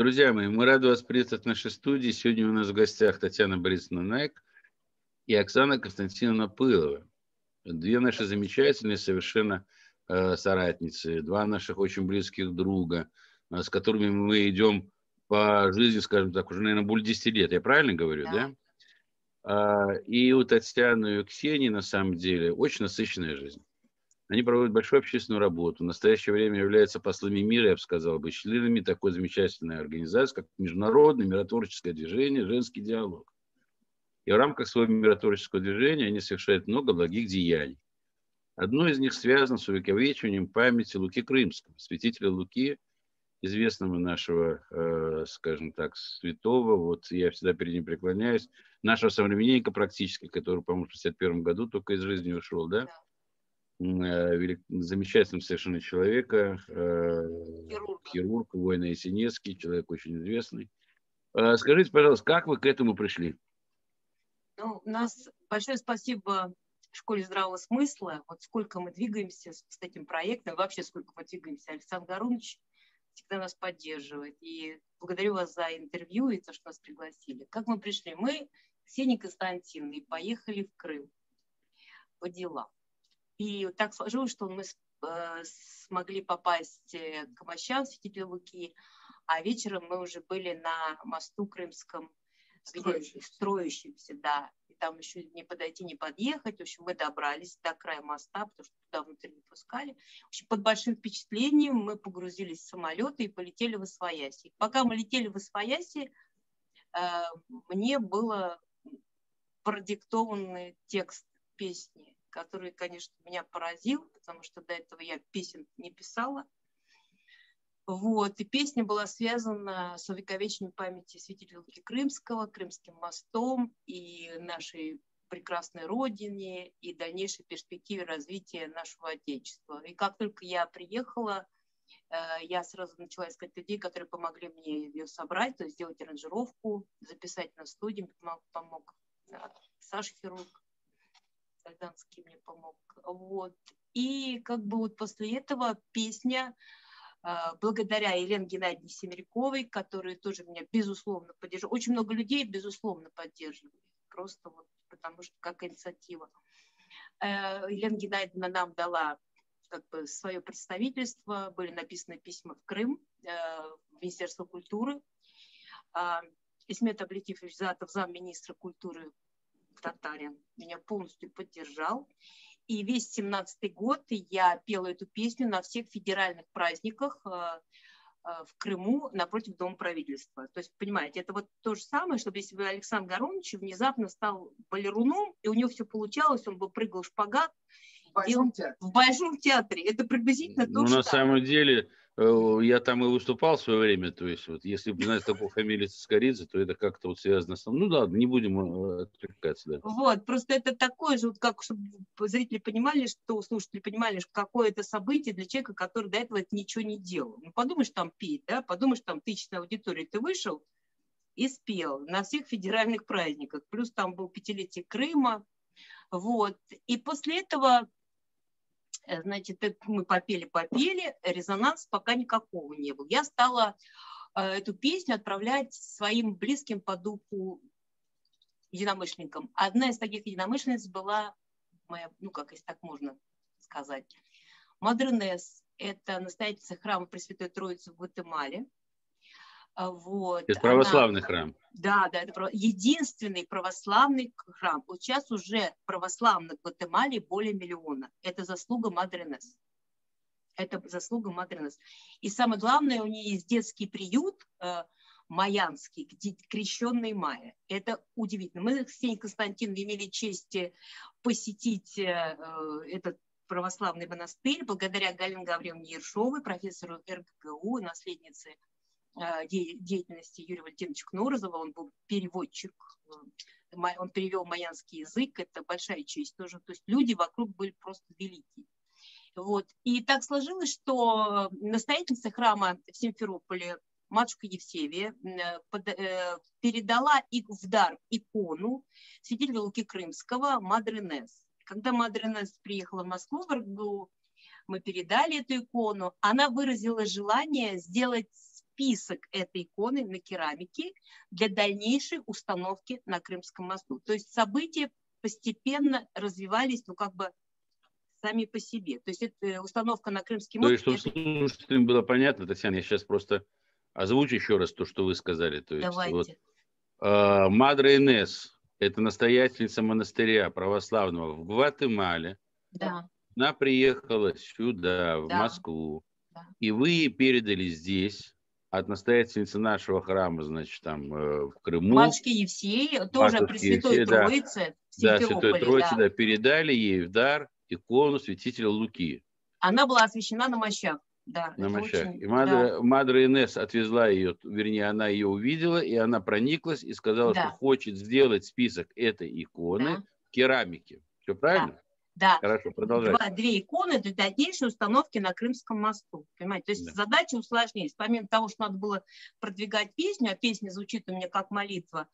Друзья мои, мы рады вас приветствовать в нашей студии. Сегодня у нас в гостях Татьяна Борисовна Найк и Оксана Константиновна Пылова. Две наши замечательные совершенно э, соратницы, два наших очень близких друга, э, с которыми мы идем по жизни, скажем так, уже, наверное, более 10 лет. Я правильно говорю, да? да? А, и у Татьяны и у Ксении, на самом деле, очень насыщенная жизнь. Они проводят большую общественную работу. В настоящее время являются послами мира, я бы сказал, бы, членами такой замечательной организации, как Международное миротворческое движение «Женский диалог». И в рамках своего миротворческого движения они совершают много благих деяний. Одно из них связано с увековечиванием памяти Луки Крымского, святителя Луки, известного нашего, э, скажем так, святого, вот я всегда перед ним преклоняюсь, нашего современника практически, который, по-моему, в 61 году только из жизни ушел, да? да Э, велик, замечательного совершенно человека, э, хирург, хирург воина Есенинский, человек очень известный. Э, скажите, пожалуйста, как вы к этому пришли? Ну, у нас большое спасибо школе здравого смысла. Вот сколько мы двигаемся с, с этим проектом, вообще сколько мы двигаемся. Александр Гарунович всегда нас поддерживает. И благодарю вас за интервью и то, что нас пригласили. Как мы пришли? Мы, Ксения Константиновна, поехали в Крым по делам. И так сложилось, что мы э, смогли попасть э, к Мощам, святителю Луки, а вечером мы уже были на мосту Крымском, строящемся, строящемся да. И там еще не подойти, не подъехать. В общем, мы добрались до края моста, потому что туда внутрь не пускали. В общем, под большим впечатлением мы погрузились в самолеты и полетели в Освояси. Пока мы летели в Освояси, э, мне было продиктованный текст песни который, конечно, меня поразил, потому что до этого я песен не писала. Вот. И песня была связана с увековечением памяти святителя Луки Крымского, Крымским мостом и нашей прекрасной родине и дальнейшей перспективе развития нашего Отечества. И как только я приехала, э, я сразу начала искать людей, которые помогли мне ее собрать, то есть сделать аранжировку, записать на студии, помог, помог Саша Хирург, Сальданский мне помог. Вот. И как бы вот после этого песня а, благодаря Елене Геннадьевне Семеряковой, которая тоже меня безусловно поддерживает. Очень много людей, безусловно, поддерживают. Просто вот потому что как инициатива. Э, Елена Геннадьевна нам дала как бы свое представительство, были написаны письма в Крым, э, в Министерство культуры. А, Исмет Аблетифович Затов, замминистра культуры Татарин меня полностью поддержал. И весь семнадцатый год я пела эту песню на всех федеральных праздниках э, э, в Крыму напротив Дома правительства. То есть, понимаете, это вот то же самое, чтобы если бы Александр Гаронович внезапно стал балеруном, и у него все получалось, он бы прыгал шпагат, в большом, театре. в большом театре. Это приблизительно то, ну, что... на самом деле, я там и выступал в свое время, то есть вот если бы знать такую фамилию Цискоридзе, то это как-то вот связано с... Ну да, не будем э, отвлекаться. Да. Вот, просто это такое же, вот как, чтобы зрители понимали, что, слушатели понимали, что какое это событие для человека, который до этого ничего не делал. Ну подумаешь, там петь, да, подумаешь, там тысячная аудитория, ты вышел и спел на всех федеральных праздниках, плюс там был пятилетие Крыма, вот, и после этого Э, значит, мы попели-попели, резонанс пока никакого не был. Я стала э, эту песню отправлять своим близким по духу единомышленникам. Одна из таких единомышленниц была моя, ну как, если так можно сказать, Мадренес. Это настоятельница храма Пресвятой Троицы в Гватемале. А, вот. Это православный Она, храм. Да, да, это единственный православный храм. Вот сейчас уже православных в Гватемале более миллиона. Это заслуга Мадренес. Это заслуга Мадренес. И самое главное, у нее есть детский приют, э, Майянский, крещенный Майя. Это удивительно. Мы с Ксенией Константиновной имели честь э, посетить э, э, этот православный монастырь благодаря Галине Гавриловне Ершовой, профессору РГГУ, наследнице деятельности Юрия Валентиновича Кнорозова, он был переводчик, э, он перевел майянский язык, это большая честь тоже, то есть люди вокруг были просто великие. Вот. И так сложилось, что настоятельница храма в Симферополе, матушка Евсевия, э, передала в дар икону святителя Луки Крымского Мадре Нес. Когда Мадре Нес приехала в Москву, в мы передали эту икону, она выразила желание сделать список этой иконы на керамике для дальнейшей установки на Крымском мосту. То есть события постепенно развивались, ну, как бы сами по себе. То есть это установка на Крымский мост. То есть, чтобы это... слушателям было понятно, Татьяна, я сейчас просто озвучу еще раз то, что вы сказали. То есть, Давайте. Вот, э, Мадра Инес – это настоятельница монастыря православного в Гватемале. Да. Она приехала сюда, в да. Москву, да. и вы ей передали здесь от настоятельницы нашего храма, значит, там э, в Крыму. Матушки Евсеи, тоже при Святой Евсей, Троице. Да, да Святой Троице, да. да, передали ей в дар икону святителя Луки. Она была освящена на мощах. Да, на мощах. Очень, и Мадра, да. Мадра Инесс отвезла ее, вернее, она ее увидела, и она прониклась и сказала, да. что хочет сделать список этой иконы да. керамики. Все правильно? Да. Да. Хорошо, продолжайте. Два, две иконы для дальнейшей установки на Крымском мосту. Понимаете? То есть да. задача усложнилась. Помимо того, что надо было продвигать песню, а песня звучит у меня как молитва,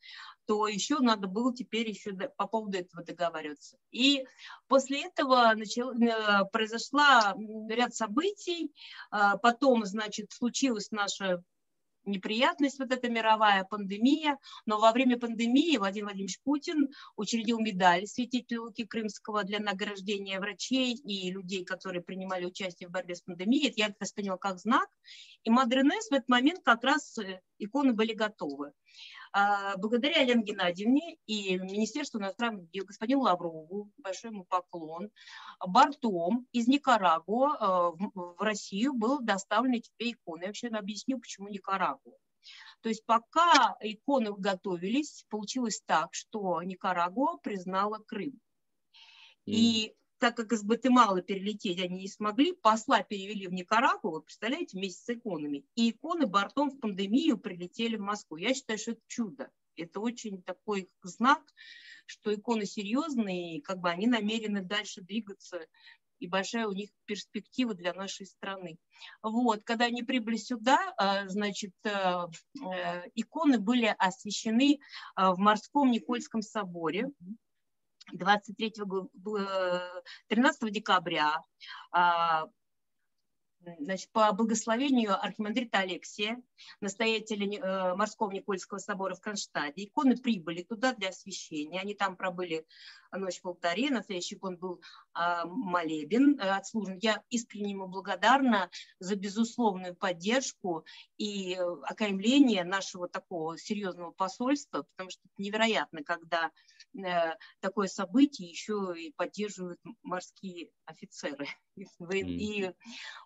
то еще надо было теперь еще по поводу этого договариваться. И после этого начал, э, произошла ряд событий. А, потом, значит, случилась наша неприятность, вот эта мировая пандемия, но во время пандемии Владимир Владимирович Путин учредил медаль святителя Луки Крымского для награждения врачей и людей, которые принимали участие в борьбе с пандемией. Я это восприняла как знак. И Мадренес в этот момент как раз э, иконы были готовы. А, благодаря Елене Геннадьевне и Министерству иностранных дел, господину Лаврову, большой ему поклон, бортом из Никарагуа э, в Россию был доставлен эти две иконы. Я вообще объясню, почему Никарагуа. То есть пока иконы готовились, получилось так, что Никарагуа признала Крым. И так как из Гватемалы перелететь они не смогли, посла перевели в Никарагуа, вы представляете, вместе с иконами. И иконы бортом в пандемию прилетели в Москву. Я считаю, что это чудо. Это очень такой знак, что иконы серьезные, и как бы они намерены дальше двигаться, и большая у них перспектива для нашей страны. Вот, когда они прибыли сюда, а, значит, э, э, иконы были освящены а, в Морском Никольском соборе, 23 13 декабря а, значит, по благословению архимандрита Алексия, настоятеля э, морского Никольского собора в Кронштадте, иконы прибыли туда для освящения. Они там пробыли ночь в алтаре, на следующий икон был э, молебен э, отслужен. Я искренне ему благодарна за безусловную поддержку и окаймление нашего такого серьезного посольства, потому что это невероятно, когда э, такое событие еще и поддерживают морские офицеры. И,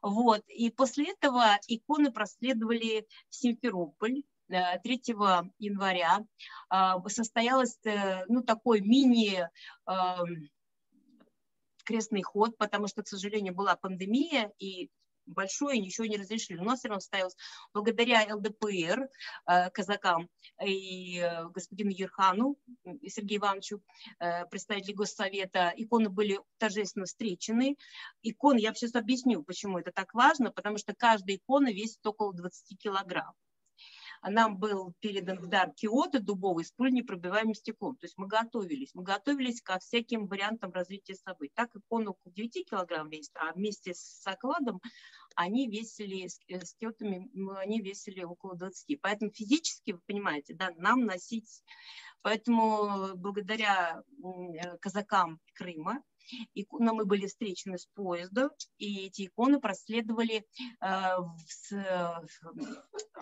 вот. и после этого иконы проследовали в Симферополь, 3 э, января а, состоялось э, ну, такой мини крестный ход, потому что, к сожалению, была пандемия, и большое, ничего не разрешили. Нас все равно состоялось благодаря ЛДПР, э, казакам и э, господину Ерхану, Сергею Ивановичу, э, представители Госсовета, иконы были торжественно встречены. Иконы, я сейчас объясню, почему это так важно, потому что каждая икона весит около 20 килограмм нам был передан в дар киота дубовый с пульнепробиваемым стеклом. То есть мы готовились. Мы готовились ко всяким вариантам развития событий. Так икона около 9 килограмм весит, а вместе с окладом они весили, с, э, киотами они весили около 20. Поэтому физически, вы понимаете, да, нам носить Поэтому благодаря э, казакам Крыма Иконы мы были встречены с поезда, и эти иконы проследовали э, в,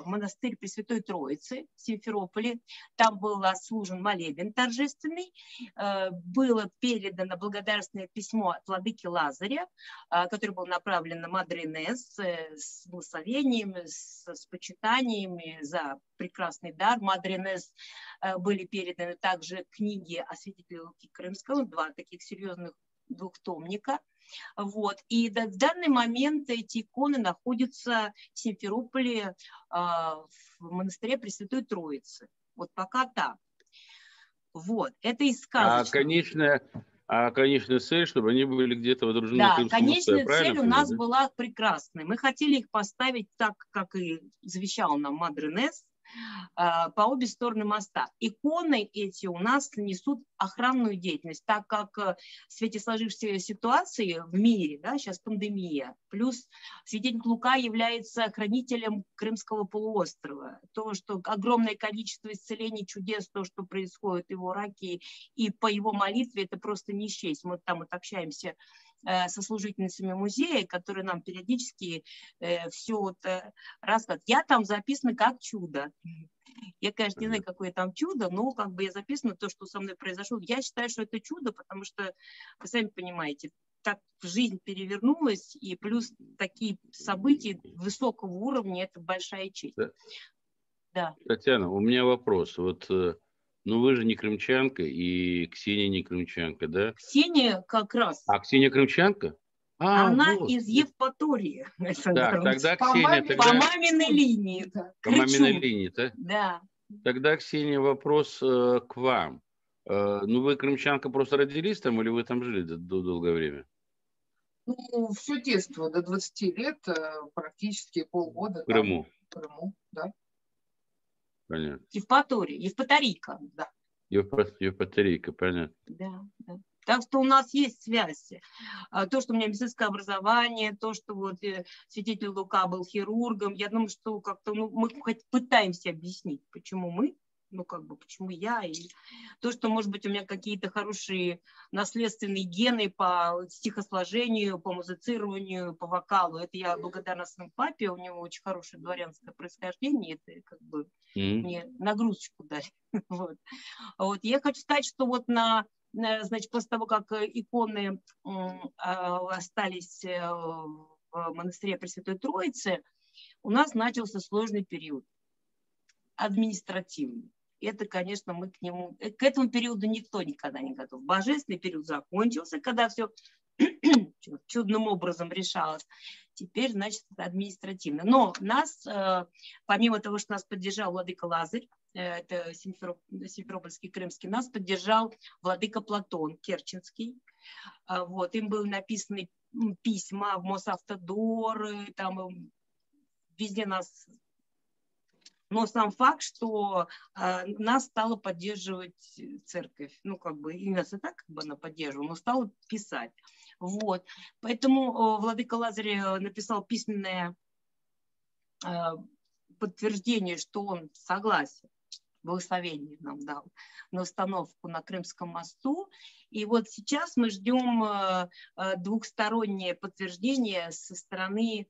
монастырь Пресвятой Троицы в Симферополе. Там был отслужен молебен торжественный, э, было передано благодарственное письмо от владыки Лазаря, э, которое было направлено на Мадринес с благословением, с, с почитаниями за прекрасный дар. Мадринес э, были переданы также книги о святителе Луки Крымского, два таких серьезных двухтомника. Вот. И в данный момент эти иконы находятся в Симферополе а, в монастыре Пресвятой Троицы. Вот пока так. Вот, это из сказочного. А конечная, а конечная цель, чтобы они были где-то водружены Да, конечная цель у нас была прекрасная. Мы хотели их поставить так, как и завещал нам Мадренес, по обе стороны моста. Иконы эти у нас несут охранную деятельность, так как э, в свете сложившейся ситуации в мире, да, сейчас пандемия, плюс святитель Лука является хранителем Крымского полуострова. То, что огромное количество исцелений, чудес, то, что происходит в его раке, и по его молитве, это просто не счесть. Мы там вот общаемся Э, со служительницами музея, которые нам периодически э, все вот э, рассказывают. Я там записана как чудо. Я, конечно, не знаю, какое там чудо, но как бы я записана то, что со мной произошло. Я считаю, что это чудо, потому что, вы сами понимаете, так жизнь перевернулась, и плюс такие события высокого уровня – это большая честь. Да. да. Татьяна, у меня вопрос. Вот ну, вы же не крымчанка, и Ксения не крымчанка, да? Ксения как раз. А Ксения крымчанка? А, Она вот. из Евпатории. Да, тогда по Ксения... Маме, тогда... По маминой линии. По маминой линии, да? Да. Тогда, Ксения, вопрос э, к вам. Э, ну, вы крымчанка просто родились там, или вы там жили до, до долгое время? Ну, все детство, до 20 лет, э, практически полгода. В Крыму? Там, в Крыму, да. Понятно. Евпатория, Евпаторийка, да. Евпаторийка, понятно. Да, да. Так что у нас есть связь. А, то, что у меня медицинское образование, то, что вот э, святитель Лука был хирургом, я думаю, что как-то ну, мы хоть пытаемся объяснить, почему мы ну, как бы, почему я, и то, что, может быть, у меня какие-то хорошие наследственные гены по стихосложению, по музицированию, по вокалу, это я благодарна своему папе, у него очень хорошее дворянское происхождение, это как бы mm-hmm. мне нагрузочку дали, вот. вот. Я хочу сказать, что вот на значит, после того, как иконы а, остались э, в монастыре Пресвятой Троицы, у нас начался сложный период административный это, конечно, мы к нему, э, к этому периоду никто никогда не готов. Божественный период закончился, когда все чудным образом решалось. Теперь, значит, административно. Но нас, э, помимо того, что нас поддержал Владыка Лазарь, э, это Симферопольский, Крымский, нас поддержал Владыка Платон Керченский. Вот, им были написаны письма в Мосавтодор, там везде нас но сам факт, что э, нас стала поддерживать церковь, ну, как бы, и нас и так как бы она поддерживала, но стала писать. Вот. Поэтому э, Владыка Лазарь написал письменное э, подтверждение, что он согласен благословение нам дал на установку на Крымском мосту. И вот сейчас мы ждем э, э, двухстороннее подтверждение со стороны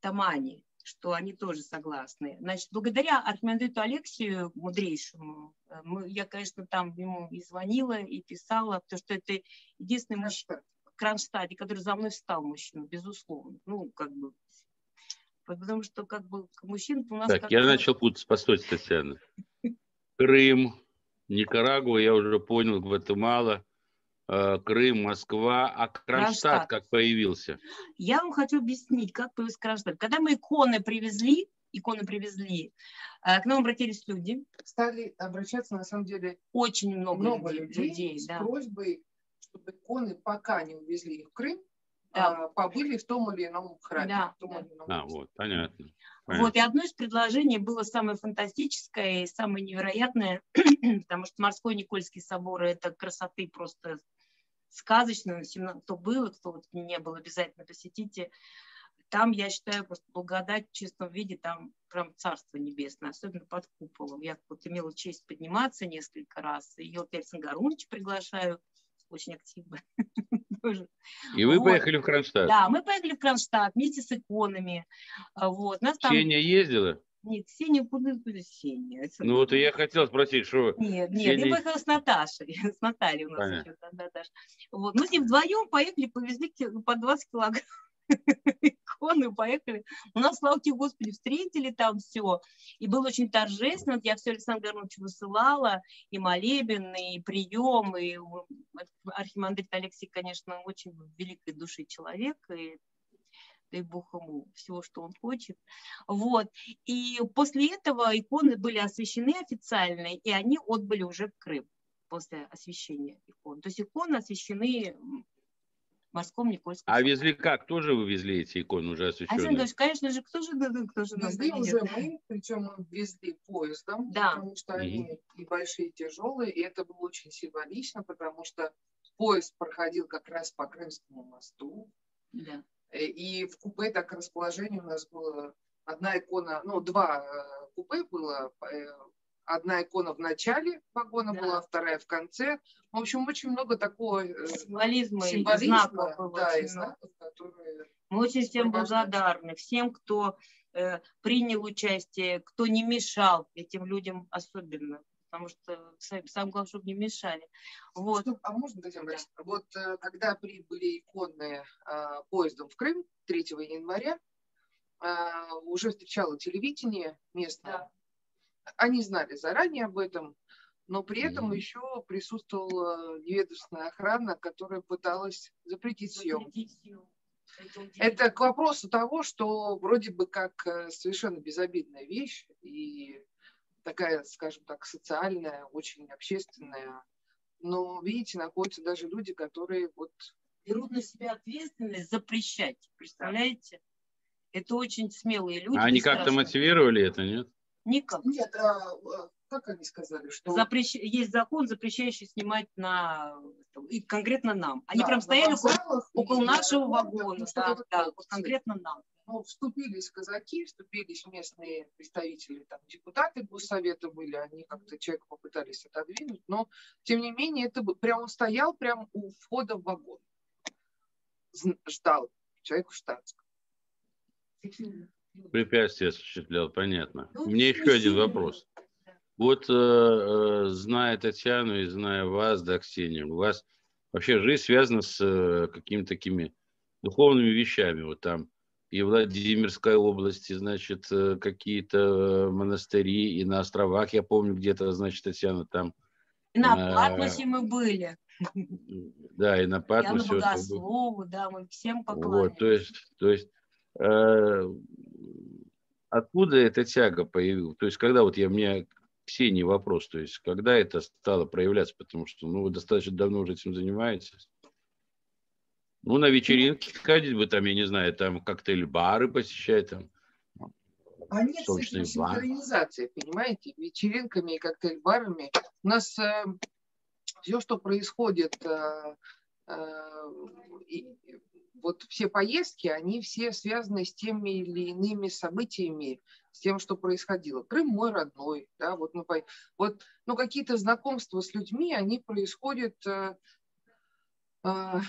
Тамани что они тоже согласны. Значит, благодаря Архимандриту Алексию, мудрейшему, э, мы, я, конечно, там ему и звонила, и писала, потому что это единственный мужчина, Кронштадте, который за мной встал мужчина, безусловно. Ну, как бы, потому что, как бы, мужчин у нас... Так, я начал путаться, постойте, Татьяна. Крым, Никарагуа, я уже понял, Гватемала, Крым, Москва, а Кронштадт, Кронштадт как появился? Я вам хочу объяснить, как появился Кронштадт. Когда мы иконы привезли, иконы привезли, э, к нам обратились люди. Стали обращаться, на самом деле, очень много, много людей, людей с да. просьбой, чтобы иконы пока не увезли их в Крым, да. а, побыли в том или ином храме. Да, том да. Или ином а, вот, понятно. Понятно. Вот, и одно из предложений было самое фантастическое и самое невероятное, потому что Морской Никольский собор – это красоты просто сказочно, кто был, кто вот не был, обязательно посетите. Там, я считаю, просто благодать в чистом виде, там прям царство небесное, особенно под куполом. Я вот имела честь подниматься несколько раз, и вот я Гарунович приглашаю, очень активно. И вы вот. поехали в Кронштадт? Да, мы поехали в Кронштадт вместе с иконами. Вот. Нас там... Ксения ездила? Нет, Ксения куда Ксения. Ну вот и я хотел спросить, что... Нет, нет, Ксения... я поехала с Наташей, с Натальей у нас Понятно. еще Наташа. Вот. Мы с ним вдвоем поехали, повезли по 20 килограмм иконы, поехали. У нас, слава тебе, Господи, встретили там все. И было очень торжественно. Я все Александру Гарновичу высылала, и молебен, и прием, и архимандрит Алексей, конечно, очень великой души человек, и дай бог ему всего, что он хочет. Вот. И после этого иконы были освящены официально, и они отбыли уже в Крым после освящения икон. То есть иконы освящены морском Никольском. А везли как? Тоже вы везли эти иконы уже освещенные? Александр конечно же, кто же, кто же нас Везли уже мы, причем мы везли поездом, да. потому что они и большие, и тяжелые, и это было очень символично, потому что поезд проходил как раз по Крымскому мосту, да. Э, и в купе так расположение у нас было одна икона, ну, два э, купе было, э, одна икона в начале вагона да. была, вторая в конце. В общем, очень много такого символизма, символизма и знаков. Да, и знаков, которые... Мы очень всем благодарны, всем, кто э, принял участие, кто не мешал этим людям особенно потому что самое главное, чтобы не мешали. Вот. Что, а можно, Татьяна да. вот когда прибыли иконы а, поездом в Крым 3 января, а, уже встречало телевидение местное. Да. Они знали заранее об этом, но при этом mm-hmm. еще присутствовала неведомственная охрана, которая пыталась запретить съемку. Это к вопросу того, что вроде бы как э, совершенно безобидная вещь и такая, скажем так, социальная, очень общественная. Но, видите, находятся даже люди, которые вот... Берут на себя ответственность запрещать, представляете? Это очень смелые люди. А они как-то мотивировали это, нет? Никак. Нет, а, а как они сказали, что... Запрещ... Есть закон, запрещающий снимать на... И конкретно нам. Они да, прям стояли около, около нашего вагона. Да, да, вот конкретно нам. Ну, вступились казаки, вступились местные представители, там, депутаты госсовета были, они как-то человека попытались отодвинуть, но, тем не менее, это прям он стоял прямо у входа в вагон. Ждал человек в штатском. Препятствие осуществлял, понятно. Ну, У меня еще один вопрос. Вот э, э, зная Татьяну и зная вас, да, Ксения, у вас вообще жизнь связана с э, какими-то такими духовными вещами. Вот там и в Владимирской области, значит, э, какие-то э, монастыри, и на островах, я помню, где-то, значит, Татьяна там. И на Патмосе мы были. Да, и на Патмосе. Я на Богослову, да, мы всем поклонялись. Вот, то есть, то есть э, откуда эта тяга появилась? То есть, когда вот я, у меня Ксении вопрос, то есть, когда это стало проявляться, потому что, ну, вы достаточно давно уже этим занимаетесь. Ну, на вечеринки ходить бы там, я не знаю, там коктейль-бары посещать, там. А нет с этим синхронизации, понимаете, вечеринками и коктейль-барами. У нас э, все, что происходит э, э, и, вот все поездки, они все связаны с теми или иными событиями, с тем, что происходило. Крым мой родной, да, вот, ну, вот, ну какие-то знакомства с людьми, они происходят э, э,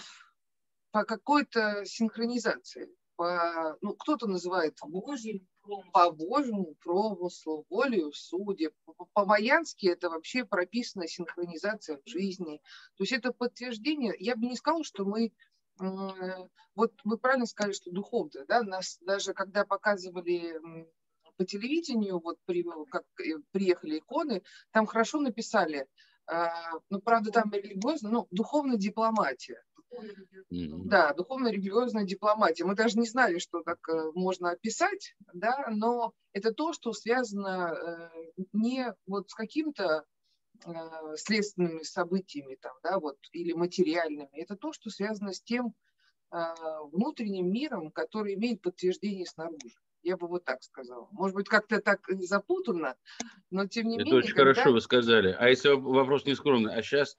по какой-то синхронизации, по, ну, кто-то называет Божьим, по Божьему промыслу, волею судеб. По-майянски это вообще прописана синхронизация в жизни. То есть это подтверждение. Я бы не сказала, что мы вот вы правильно сказали, что духовно, да, нас даже когда показывали по телевидению, вот при, как э, приехали иконы, там хорошо написали, э, ну, правда, там религиозно, ну, духовная дипломатия. Mm-hmm. Да, духовно-религиозная дипломатия. Мы даже не знали, что так э, можно описать, да, но это то, что связано э, не вот с каким-то Э, следственными событиями там, да, вот, или материальными. Это то, что связано с тем внутренним миром, который имеет подтверждение снаружи. Я бы вот так сказала. Может быть, как-то так запутанно, но тем не Это менее... Это очень когда... хорошо вы сказали. А если вопрос не скромный, а сейчас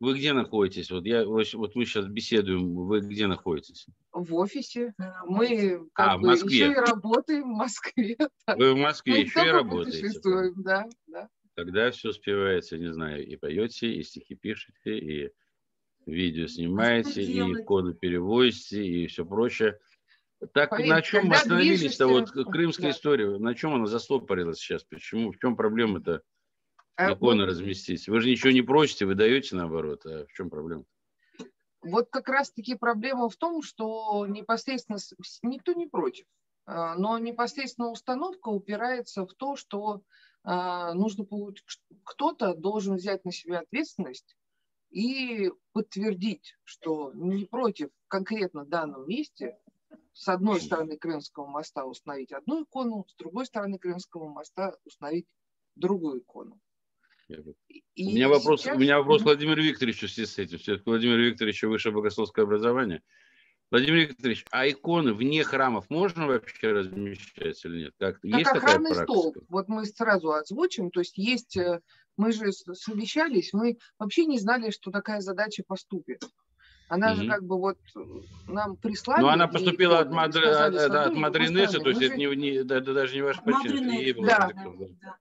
вы где находитесь? Вот, я, вот мы сейчас беседуем, вы где находитесь? В офисе. Мы как а, бы в Москве. еще и работаем в Москве. Вы в Москве мы еще и работаете? Да, да. Тогда все успевается, не знаю, и поете, и стихи пишете, и видео снимаете, и коды перевозите, и все прочее. Так Поверь, на чем мы остановились-то? Вот крымская да. история, на чем она застопорилась сейчас? Почему? В чем проблема-то а, иконы вот, разместить? Вы же ничего не просите, вы даете наоборот. А в чем проблема? Вот как раз-таки проблема в том, что непосредственно никто не против, а, но непосредственно установка упирается в то, что а, нужно получить, кто-то должен взять на себя ответственность и подтвердить, что не против конкретно в данном месте с одной стороны Крымского моста установить одну икону, с другой стороны Крымского моста установить другую икону. И у меня вопрос, сейчас... у меня вопрос Владимиру Викторовичу в связи с этим. Все-таки Владимир Викторович высшее богословское образование. Владимир Викторович, а иконы вне храмов можно вообще размещать или нет? Как, как есть охранный такая стол. Вот мы сразу озвучим. То есть есть, э, мы же совещались, мы вообще не знали, что такая задача поступит. Она mm-hmm. же как бы вот э, нам прислали. Ну, она поступила и, от, Мадр... сказали, от, от Мадринеса, то есть это, не, не, это даже не ваш почерк. Да, да, да.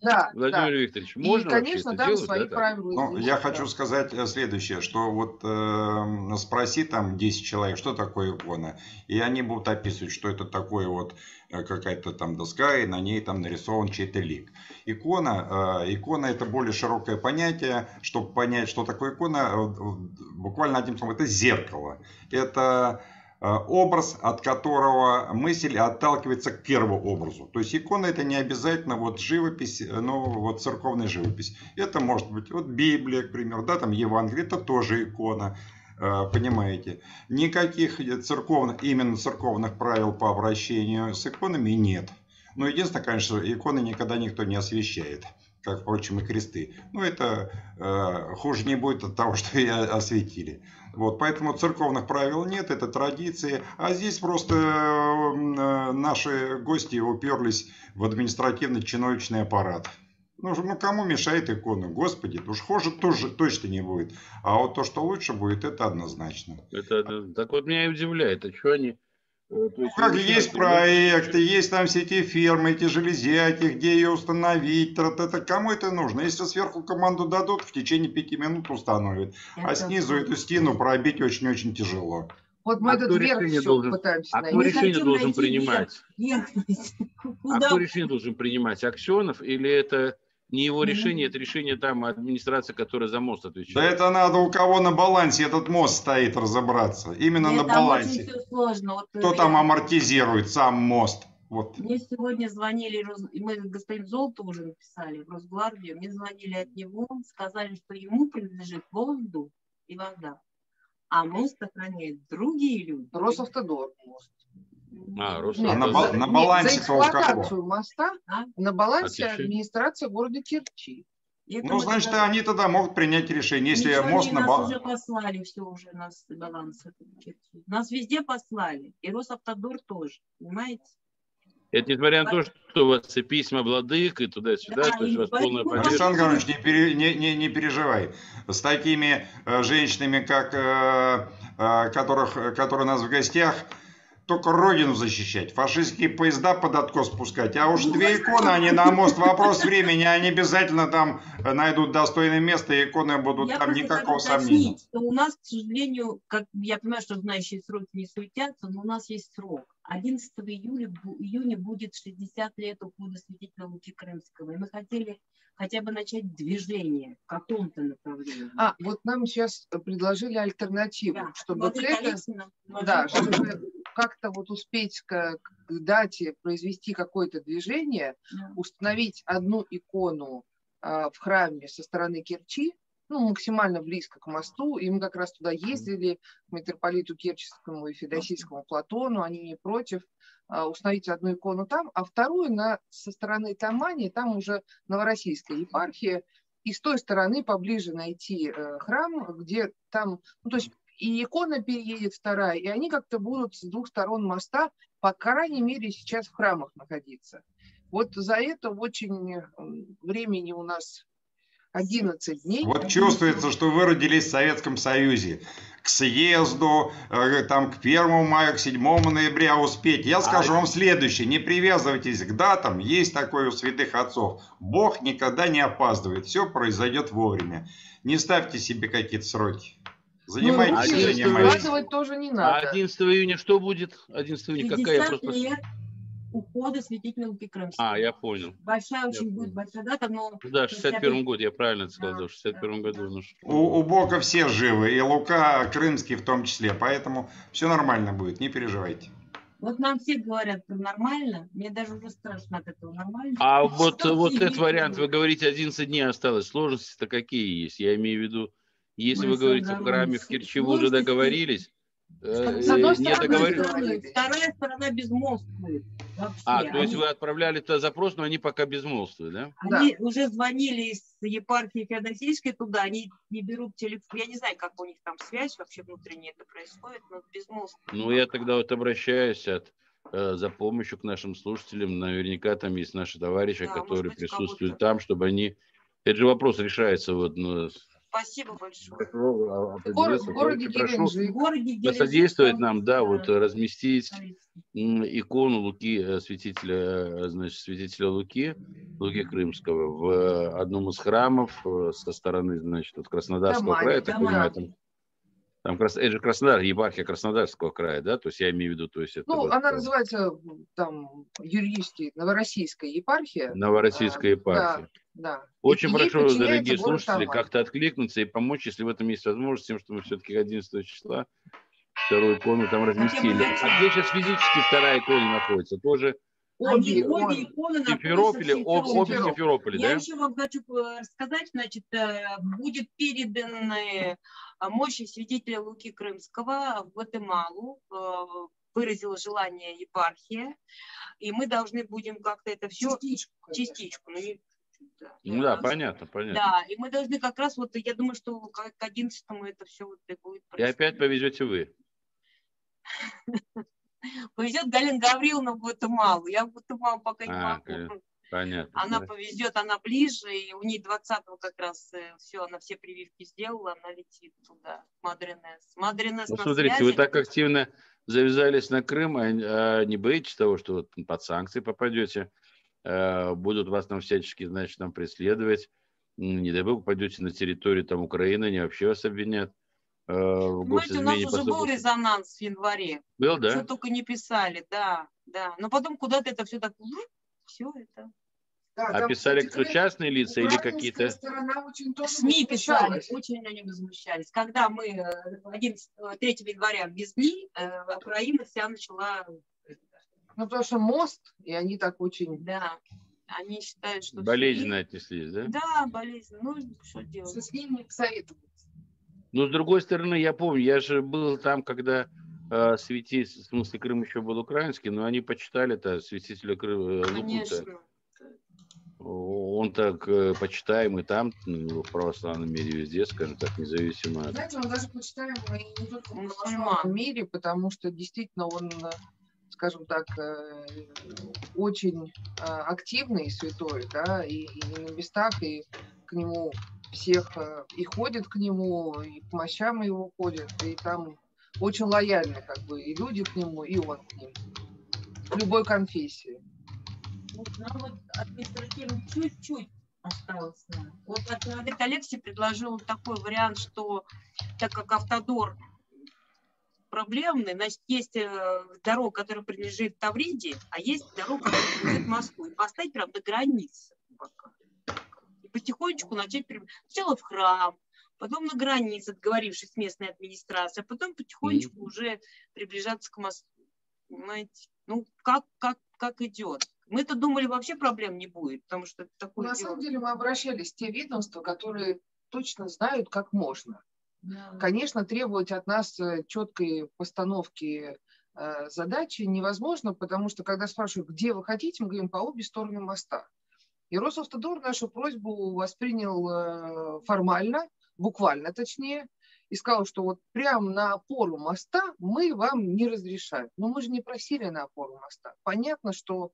Да, Владимир да. Викторович, можно и, конечно, да, делать, свои да, правила. Ну, я хочу сказать э, следующее, что вот э, спроси там 10 человек, что такое икона, и они будут описывать, что это такое вот э, какая-то там доска, и на ней там нарисован чей-то лик. Икона, э, икона это более широкое понятие, чтобы понять, что такое икона, э, буквально одним словом, это зеркало. Это образ, от которого мысль отталкивается к первому образу. То есть икона это не обязательно вот живопись, э, ну вот церковная живопись. Это может быть вот Библия, к примеру, да, там Евангелие, это тоже икона. Э, понимаете, никаких церковных, именно церковных правил по обращению с иконами нет. Но единственное, конечно, иконы никогда никто не освещает как, впрочем, и кресты. Но это э, хуже не будет от того, что и осветили. Вот, поэтому церковных правил нет, это традиции. А здесь просто э, наши гости уперлись в административно-чиновничный аппарат. Ну, ну, кому мешает икона? Господи, уж хуже тоже точно не будет. А вот то, что лучше будет, это однозначно. Это, так вот меня и удивляет, а что они Э, есть, как есть проекты, есть там все эти фермы, эти железяки, где ее установить, это кому это нужно? Если сверху команду дадут, в течение пяти минут установят, а снизу эту стену пробить очень-очень тяжело. Вот мы а этот верх все должен, пытаемся а кто решение должен принимать? Верх. А кто решение должен принимать? Аксенов или это не его решение, это решение там администрации, которая за мост отвечает. Да это надо у кого на балансе этот мост стоит разобраться. Именно Нет, на балансе. Очень все сложно. Вот Кто там амортизирует сам мост? Вот. Мне сегодня звонили, мы господин Золото уже написали в Росгвардию, мне звонили от него, сказали, что ему принадлежит воздух и вода, а мост охраняют другие люди. Росавтодор мост. А, Нет, а на, на балансе за эксплуатацию моста а? на балансе Отлично. администрация города Керчи. ну, значит, даже... они тогда могут принять решение, если Ничего мост на балансе. Нас уже послали все уже, нас баланс. Нас везде послали. И Росавтодор тоже, понимаете? Это несмотря на то, что у вас и письма владык, и туда-сюда, да, то есть у вас полная поддержка. Александр Гаврилович, не, пере, не, не, не переживай. С такими э, женщинами, как, э, э, которых, которые у нас в гостях, только родину защищать, фашистские поезда под откос спускать. А уж две иконы, они на мост, вопрос времени, они обязательно там найдут достойное место, и иконы будут я там никакого сомнения. Что у нас, к сожалению, как я понимаю, что знающие сроки не суетятся, но у нас есть срок. 11 июля, июня будет 60 лет ухода святителя Луки Крымского. И мы хотели хотя бы начать движение в каком-то направлении. А, вот нам сейчас предложили альтернативу, да. чтобы вот это, да, чтобы как-то вот успеть к, к дате произвести какое-то движение, да. установить одну икону а, в храме со стороны Керчи, ну, максимально близко к мосту, и мы как раз туда ездили, к митрополиту Керченскому и Федосийскому Платону, они не против, а, установить одну икону там, а вторую на, со стороны Тамани, там уже Новороссийская епархия, и с той стороны поближе найти э, храм, где там, ну, то есть и икона переедет вторая, и они как-то будут с двух сторон моста, по крайней мере, сейчас в храмах находиться. Вот за это очень времени у нас 11 дней. Вот чувствуется, что вы родились в Советском Союзе. К съезду, э, там, к 1 мая, к 7 ноября успеть. Я скажу вам следующее. Не привязывайтесь к датам. Есть такое у святых отцов. Бог никогда не опаздывает. Все произойдет вовремя. Не ставьте себе какие-то сроки. Занимайтесь, ну, занимайтесь. тоже не надо. А 11 июня что будет? 11 июня какая просто... лет ухода святителя Луки Крымского. А, я понял. Большая я очень понял. будет большая дата, но... Да, 61 год, я правильно сказал, да, в 61 да, году. Да. У, у Бога все живы, и Лука Крымский в том числе, поэтому все нормально будет, не переживайте. Вот нам все говорят, что нормально, мне даже уже страшно от этого нормально. А вот, вот этот вариант, вы говорите, 11 дней осталось, сложности-то какие есть? Я имею в виду, если Мы вы говорите, в храме в Керчи вы уже договорились, Э, с одной стороны, вторая сторона безмолвствует. Вообще. А, то есть они... вы отправляли туда запрос, но они пока безмолвствуют, да? Они да. уже звонили из епархии Феодосийской туда, они не берут телефон. Я не знаю, как у них там связь вообще внутренняя это происходит, но безмолвствует. Ну, я тогда вот обращаюсь от э, за помощью к нашим слушателям. Наверняка там есть наши товарищи, да, которые быть, присутствуют там, чтобы они... Это же вопрос решается вот ну, Спасибо большое. В городе. Прошу содействовать нам, да, вот разместить икону Луки, э, святителя, э, значит, святителя Луки, Луки Крымского в одном из храмов э, со стороны, значит, от Краснодарского края, я так понимаю, там там это же Краснодар, епархия Краснодарского края, да? То есть я имею в виду, то есть это... Ну, вот, она называется там юридически Новороссийская епархия. Новороссийская епархия. Да, да. Очень и прошу, дорогие слушатели, как-то откликнуться и помочь, если в этом есть возможность, тем, что мы все-таки 11 числа вторую икону там разместили. А где сейчас физически вторая икона находится? Тоже Обе, обе иконы Симферополе, об, обе Симферополе, Я еще вам хочу э, рассказать, значит, э, будет переданы а мощи святителя Луки Крымского в Гватемалу, э, выразила желание епархия, и мы должны будем как-то это все... Частичку. Частичку. Ну, да, ну, да понятно, понятно. Да, и мы должны как раз, вот я думаю, что к 11 это все вот и будет происходить. И опять повезете вы. Повезет Галина Гавриловна Гватемалу. Я Гватемалу пока не а, могу. Понятно. Она да. повезет, она ближе, и у нее 20-го как раз э, все, она все прививки сделала, она летит туда, Мадринес. Мадринес ну, смотрите, связи. вы так активно завязались на Крым, а, а не боитесь того, что вот под санкции попадете, будут вас там всячески, значит, там преследовать, не дай бог, попадете на территорию там Украины, они вообще вас обвинят. Э, в Знаете, у нас уже был резонанс в январе. Был, да? Что только не писали, да, да. Но потом куда-то это все так все это. Да, а писали кто частные лица или какие-то? СМИ писали, очень они возмущались. Когда мы 11, э, 3 э, января везли, э, Украина вся начала... Ну, потому что мост, и они так очень... Да, они считают, что... Болезненно СМИ... отнеслись, да? Да, болезненно. Ну, что делать? Со СМИ советовать. Но, с другой стороны, я помню, я же был там, когда э, святитель, в смысле Крым еще был украинский, но они почитали-то святителя Крыма Лукута. Он так э, почитаемый там, ну, в православном мире везде, скажем так, независимо от... Знаете, он даже почитаемый не только в православном мире, потому что действительно он, скажем так, э, очень э, активный святой, да, и, и на местах, и к нему всех и ходят к нему, и к мощам его ходят, и там очень лояльны как бы и люди к нему, и он к ним. К любой конфессии. Вот нам вот административно чуть-чуть осталось. Вот Давид Алексей предложил такой вариант, что так как автодор проблемный, значит, есть э, дорога, которая принадлежит Тавриде, а есть дорога, которая принадлежит Москву. И поставить прям до границы пока. И потихонечку начать сначала в храм, потом на границе, договорившись с местной администрацией, а потом потихонечку mm-hmm. уже приближаться к мосту. Понимаете? Ну, как, как, как идет. Мы-то думали, вообще проблем не будет, потому что это такое На дело. самом деле мы обращались в те ведомства, которые точно знают, как можно. Конечно, требовать от нас э, четкой постановки э, задачи невозможно, потому что когда спрашивают, где вы хотите, мы говорим по обе стороны моста. И Росавтодор нашу просьбу воспринял э, формально, буквально точнее, и сказал, что вот прямо на опору моста мы вам не разрешаем. Но мы же не просили на опору моста. Понятно, что,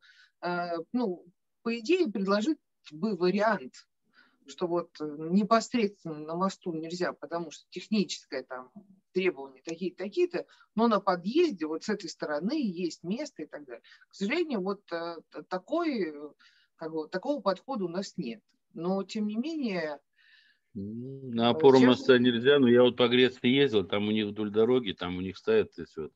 ну, по идее, предложить бы вариант, что вот непосредственно на мосту нельзя, потому что техническое там требования такие-то, такие-то, но на подъезде вот с этой стороны есть место и так далее. К сожалению, вот э, такой, как бы, такого подхода у нас нет. Но, тем не менее, на опору Сейчас... моста нельзя, но я вот по Греции ездил, там у них вдоль дороги, там у них ставят то есть, вот,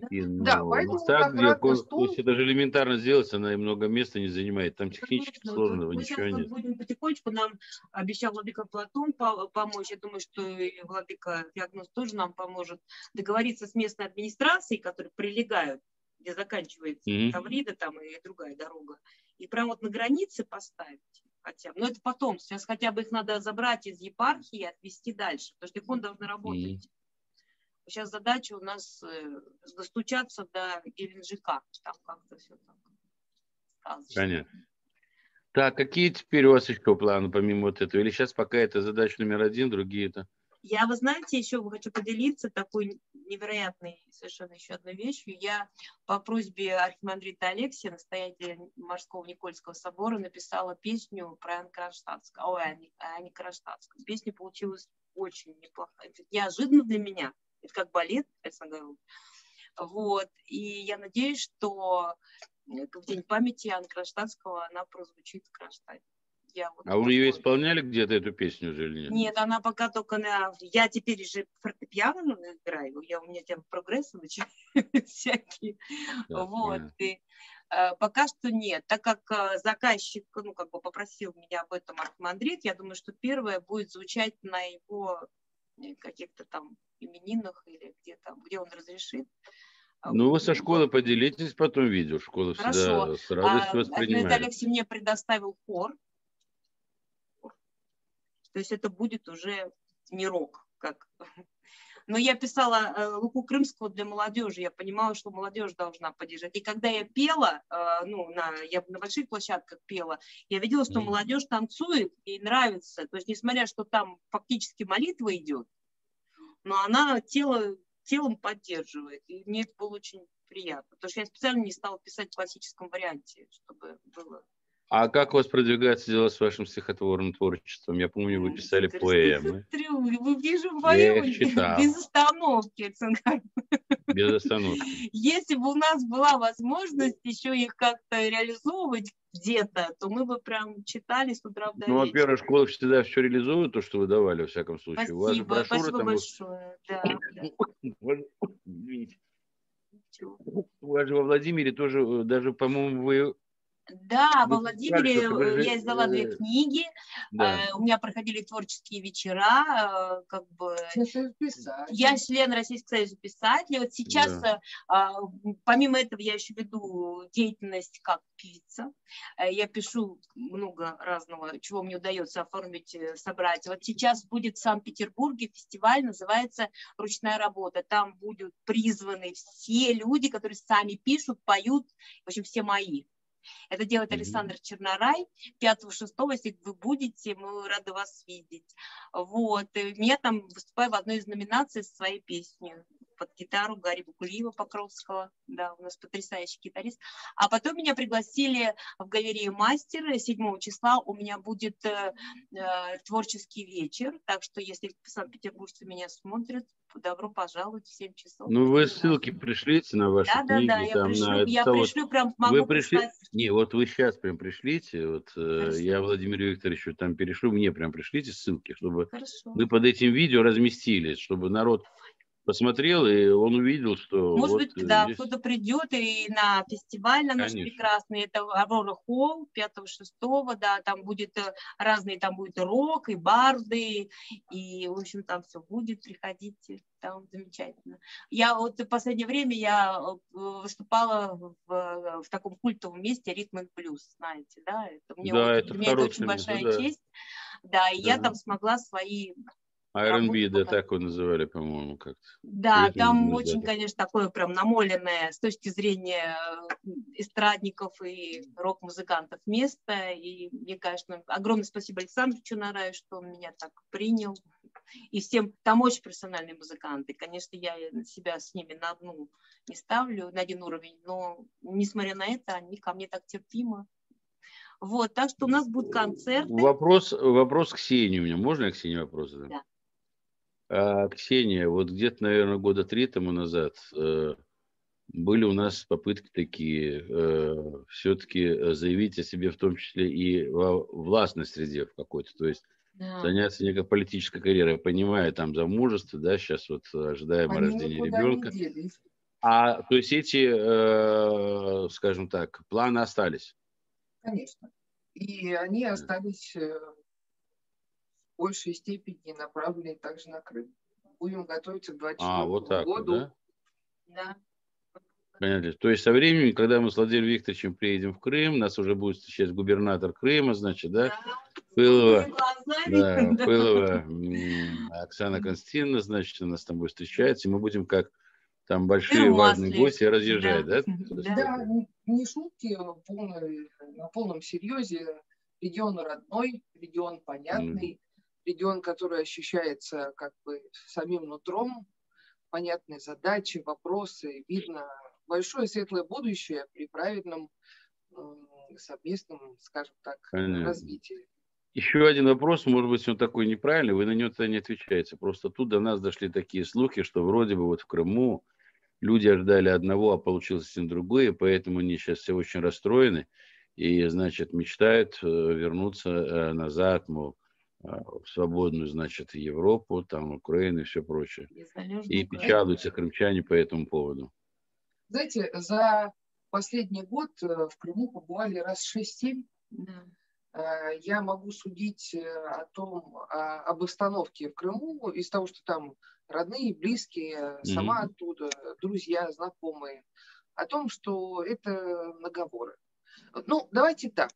такие да, ну, моста, где то есть это же элементарно сделать, она и много места не занимает, там технически Конечно, сложного мы ничего нет. Будем потихонечку, нам обещал Владыка Платон помочь, я думаю, что и Владыка Феогнос тоже нам поможет договориться с местной администрацией, которые прилегают, где заканчивается mm-hmm. Таврида там и другая дорога, и прямо вот на границе поставить хотя бы. Но это потом. Сейчас хотя бы их надо забрать из епархии и отвезти дальше, потому что их он должны работать. Сейчас задача у нас э, достучаться до Геленджика. Там как-то все так сказочно. Понятно. Так, какие теперь у вас еще планы помимо вот этого? Или сейчас пока это задача номер один, другие это? Я, вы знаете, еще хочу поделиться такой невероятной совершенно еще одной вещью. Я по просьбе архимандрита Алексия, настоятеля Морского Никольского собора, написала песню про Анну Кронштадтскую. Ой, Ани Кронштадтскую. Песня получилась очень неплохая. Неожиданно для меня. Это как балет, честно говоря. Вот. И я надеюсь, что в День памяти Анны Кронштадтского она прозвучит в Кронштадте. Я вот а вы ее исполняли где-то эту песню уже или нет? Нет, она пока только на... Я теперь же фортепиано играю, я, у меня там прогрессы начинают всякие. Да, вот. И, э, пока что нет, так как э, заказчик, ну, как бы попросил меня об этом Архимандрит, я думаю, что первое будет звучать на его каких-то там именинах или где там, где он разрешит. Ну, вы со школы поделитесь потом видео. Школа Хорошо. всегда с радостью а, воспринимает. Алексей мне предоставил хор. То есть это будет уже не рок, как но я писала э, Луку Крымского для молодежи, я понимала, что молодежь должна поддержать. И когда я пела, э, ну, на, я на больших площадках пела, я видела, что молодежь танцует, ей нравится. То есть, несмотря, что там фактически молитва идет, но она тело телом поддерживает. И мне это было очень приятно. Потому что я специально не стала писать в классическом варианте, чтобы было а как у вас продвигается дело с вашим стихотворным творчеством? Я помню, вы писали поэмы. Вы вижу поэмы без остановки. Без остановки. Если бы у нас была возможность еще их как-то реализовывать где-то, то мы бы прям читали с утра до Ну, во-первых, школа всегда все реализует, то, что вы давали, во всяком случае. Спасибо, у вас брошюры спасибо там... большое. Да, У вас же во Владимире тоже, э, даже, по-моему, вы да, во Владимире э, я издала две э, книги, да. Э, у меня проходили творческие вечера, как бы я член Российского союза писателей. Вот сейчас, да. Помимо этого, я еще веду деятельность как певица. Я пишу много разного, чего мне удается оформить, собрать. Вот сейчас будет в Санкт-Петербурге фестиваль, называется «Ручная работа». Там будут призваны все люди, которые сами пишут, поют, в общем, все мои. Это делает Александр Чернорай. 5-6, если вы будете, мы рады вас видеть. Вот. И я там выступаю в одной из номинаций со своей песней под гитару Гарри Букулиева Покровского. Да, у нас потрясающий гитарист. А потом меня пригласили в галерею Мастер. 7 числа у меня будет э, э, творческий вечер. Так что, если санкт-петербуржцы меня смотрят, добро пожаловать в 7 часов. Ну, вы ссылки пришлите на ваши да, книги. Да, да, я там, пришлю, на я пришлю прям могу вы пришли... Не, вот вы сейчас прям пришлите, вот э, Хорошо. я Владимиру Викторовичу там перешлю, мне прям пришлите ссылки, чтобы Хорошо. вы под этим видео разместились, чтобы народ посмотрел, и он увидел, что... Может вот быть, да, здесь... кто-то придет и на фестиваль на наш Конечно. прекрасный, это Аврора Холл 5-6, да, там будет э, разные, там будет и рок, и барды, и, в общем, там все будет, приходите, там замечательно. Я вот в последнее время я э, выступала в, в таком культовом месте Ритм и Плюс, знаете, да, это мне, да, вот, это, мне это очень большая да. честь, да, и да. я там смогла свои R&B, да, так его называли, по-моему, как-то. Да, Ритм там очень, конечно, такое прям намоленное с точки зрения э, эстрадников и рок-музыкантов место. И мне, конечно, огромное спасибо Александру Чунараю, что он меня так принял. И всем, там очень профессиональные музыканты. Конечно, я себя с ними на одну не ставлю, на один уровень, но, несмотря на это, они ко мне так терпимо вот, так что у нас будут концерты. Вопрос, вопрос к Ксении у меня. Можно я Ксении вопрос задам? Да. А, Ксения, вот где-то, наверное, года три тому назад э, были у нас попытки такие э, все-таки заявить о себе в том числе и во властной среде в какой-то, то есть да. заняться некой политической карьерой, понимая там замужество, да, сейчас вот ожидаемое Они рождение ребенка. А то есть эти, э, скажем так, планы остались? Конечно. И они остались э, большей степени направлены также на Крым. Будем готовиться к 2024 а, вот так году. Вот, да? да. Понятно. То есть со временем, когда мы с Владимиром Викторовичем приедем в Крым, нас уже будет встречать губернатор Крыма, значит, да? да Пылова, да, Пылова, Оксана Константиновна, значит, у нас там будет встречаться, и мы будем как там большие важные гости разъезжать, да? Да, да не, шутки, а полный, на полном серьезе. Регион родной, регион понятный. Регион, который ощущается как бы самим нутром, понятные задачи, вопросы, видно большое светлое будущее при правильном совместном, скажем так, Понятно. развитии. Еще один вопрос, может быть, он такой неправильный, вы на него тогда не отвечаете. Просто тут до нас дошли такие слухи, что вроде бы вот в Крыму люди ожидали одного, а получилось совсем другое, поэтому они сейчас все очень расстроены и, значит, мечтают э, вернуться э, назад, мол, в свободную, значит, Европу, там, Украину и все прочее. И печалуются крымчане по этому поводу. Знаете, за последний год в Крыму побывали раз 6-7. Да. Я могу судить о том, об обстановке в Крыму из того, что там родные, близкие, сама mm-hmm. оттуда, друзья, знакомые, о том, что это наговоры. Ну, давайте так.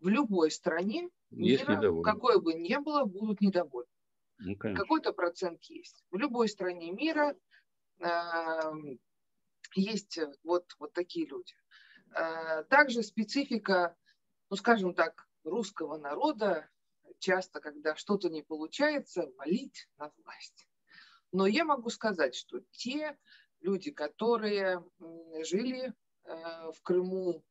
В любой стране есть мира, какой бы ни было, будут недовольны. Ну, Какой-то процент есть. В любой стране мира э, есть вот, вот такие люди. Э, также специфика, ну, скажем так, русского народа часто, когда что-то не получается, валить на власть. Но я могу сказать, что те люди, которые жили э, в Крыму,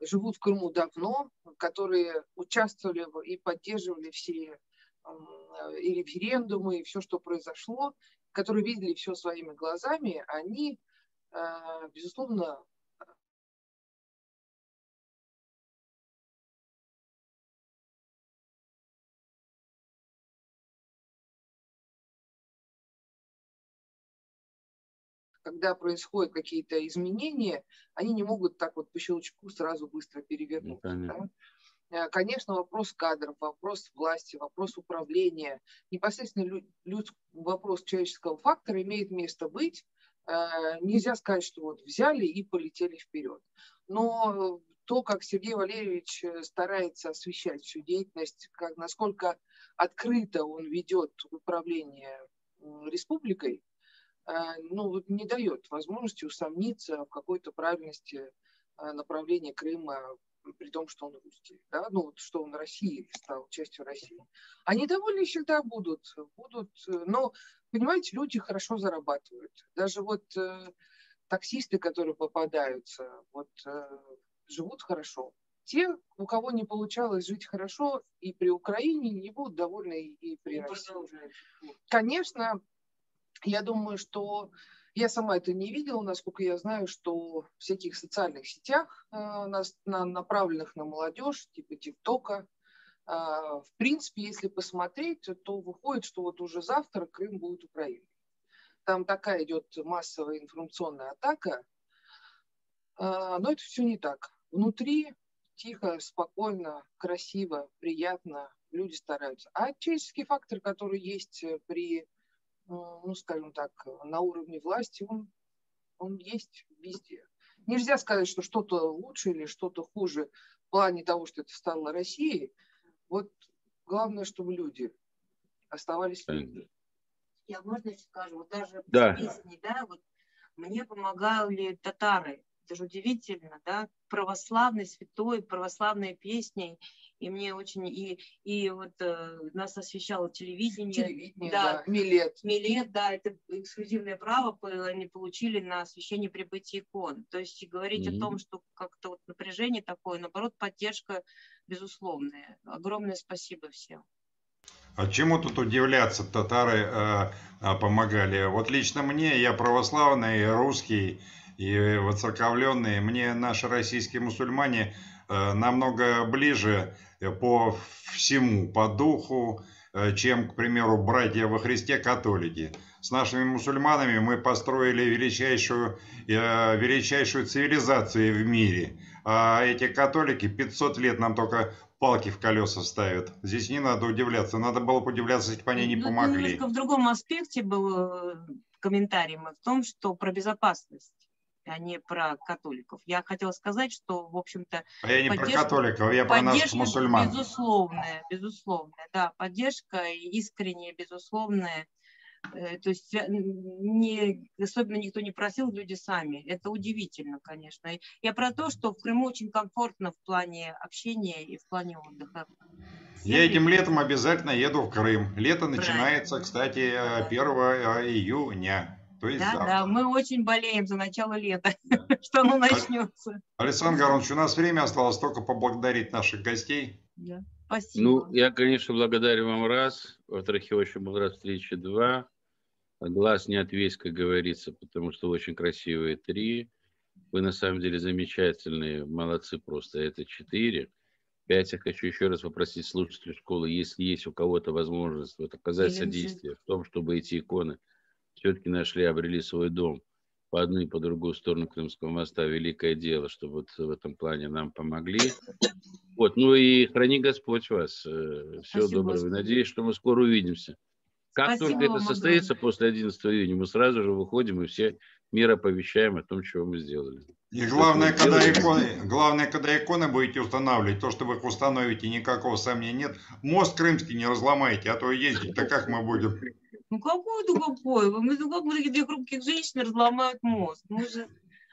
живут в Крыму давно, которые участвовали и поддерживали все и референдумы, и все, что произошло, которые видели все своими глазами, они, э, безусловно, когда происходят какие-то изменения, они не могут так вот по щелчку сразу быстро перевернуться. Ну, да? Э, конечно, вопрос кадров, вопрос власти, вопрос управления, непосредственно люд, люд, вопрос человеческого фактора имеет место быть. Э, нельзя сказать, что вот взяли и полетели вперед. Но то, как Сергей Валерьевич э, старается освещать всю деятельность, как, насколько открыто он ведет управление республикой, ну, не дает возможности усомниться в какой-то правильности а, направления Крыма, при том, что он русский, да, ну, что он России стал частью России. Они довольны всегда будут, будут, но, понимаете, люди хорошо зарабатывают. Даже вот э, таксисты, которые попадаются, вот э, живут хорошо. Те, у кого не получалось жить хорошо и при Украине, не будут довольны и при России. Конечно, я думаю, что я сама это не видела, насколько я знаю, что в всяких социальных сетях, э, на, на, направленных на молодежь, типа ТикТока, э, в принципе, если посмотреть, то выходит, что вот уже завтра Крым будет Украиной. Там такая идет массовая информационная атака, э, но это все не так. Внутри тихо, спокойно, красиво, приятно, люди стараются. А человеческий фактор, который есть при ну, скажем так, на уровне власти, он, он есть везде. Нельзя сказать, что что-то лучше или что-то хуже в плане того, что это стало Россией. Вот главное, чтобы люди оставались людьми. Я можно еще скажу, вот даже да. песни, да, вот мне помогали татары. Это же удивительно, да, православный, святой, православные песни. И мне очень, и, и вот э, нас освещало телевидение. Телевидение, да. да. Милет. Милет, да, это эксклюзивное право они получили на освещение прибытия икон. То есть говорить mm-hmm. о том, что как-то вот напряжение такое, наоборот, поддержка безусловная. Огромное спасибо всем. А чему тут удивляться? Татары э, э помогали. Вот лично мне, я православный, русский и воцерковленный, мне наши российские мусульмане намного ближе Э, по всему, по духу, э, чем, к примеру, братья во Христе католики. С нашими мусульманами мы построили величайшую, э, величайшую цивилизацию в мире. А эти католики 500 лет нам только палки в колеса ставят. Здесь не надо удивляться. Надо было бы удивляться, если бы они не ну, помогли. в другом аспекте был комментарий в том, что про безопасность а не про католиков. Я хотела сказать, что, в общем-то... А я не про католиков, я про наших мусульман. Безусловная, безусловная, да, поддержка искренняя, безусловная. Э, то есть э, не, особенно никто не просил, люди сами. Это удивительно, конечно. Я про то, что в Крыму очень комфортно в плане общения и в плане отдыха. Я этим летом обязательно еду в Крым. Лето начинается, кстати, 1 э, июня. То есть да, завтра. да, мы очень болеем за начало лета, да. что оно начнется. Александр Горович, у нас время осталось только поблагодарить наших гостей. Да. Спасибо. Ну, я, конечно, благодарю вам раз. Во-вторых, я очень был рад встрече два. Глаз не отвесь, как говорится, потому что очень красивые три. Вы на самом деле замечательные, молодцы просто. Это четыре. Пять, я хочу еще раз попросить слушателей школы, если есть у кого-то возможность вот, оказать содействие в том, чтобы эти иконы все-таки нашли, обрели свой дом по одну и по другую сторону Крымского моста. Великое дело, что вот в этом плане нам помогли. Вот, ну и храни Господь вас. Э, Всего Спасибо, доброго. Господи. Надеюсь, что мы скоро увидимся. Как Спасибо только это состоится огромное. после 11 июня, мы сразу же выходим и все мир оповещаем о том, чего мы сделали. И главное, когда иконы, главное, когда иконы будете устанавливать, то, что вы их установите, никакого сомнения нет. Мост крымский не разломайте, а то ездить-то как мы будем? Ну какой? Мы, ну как мы такие две хрупких женщины разломают мост? Мы же,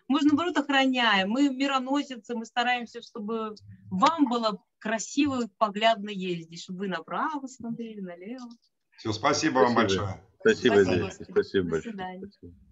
мы же наоборот охраняем, мы мироносицы, мы стараемся, чтобы вам было красиво и поглядно ездить, чтобы вы направо смотрели, налево. Все, спасибо, спасибо. вам большое. Спасибо, спасибо, спасибо большое. До свидания. Спасибо.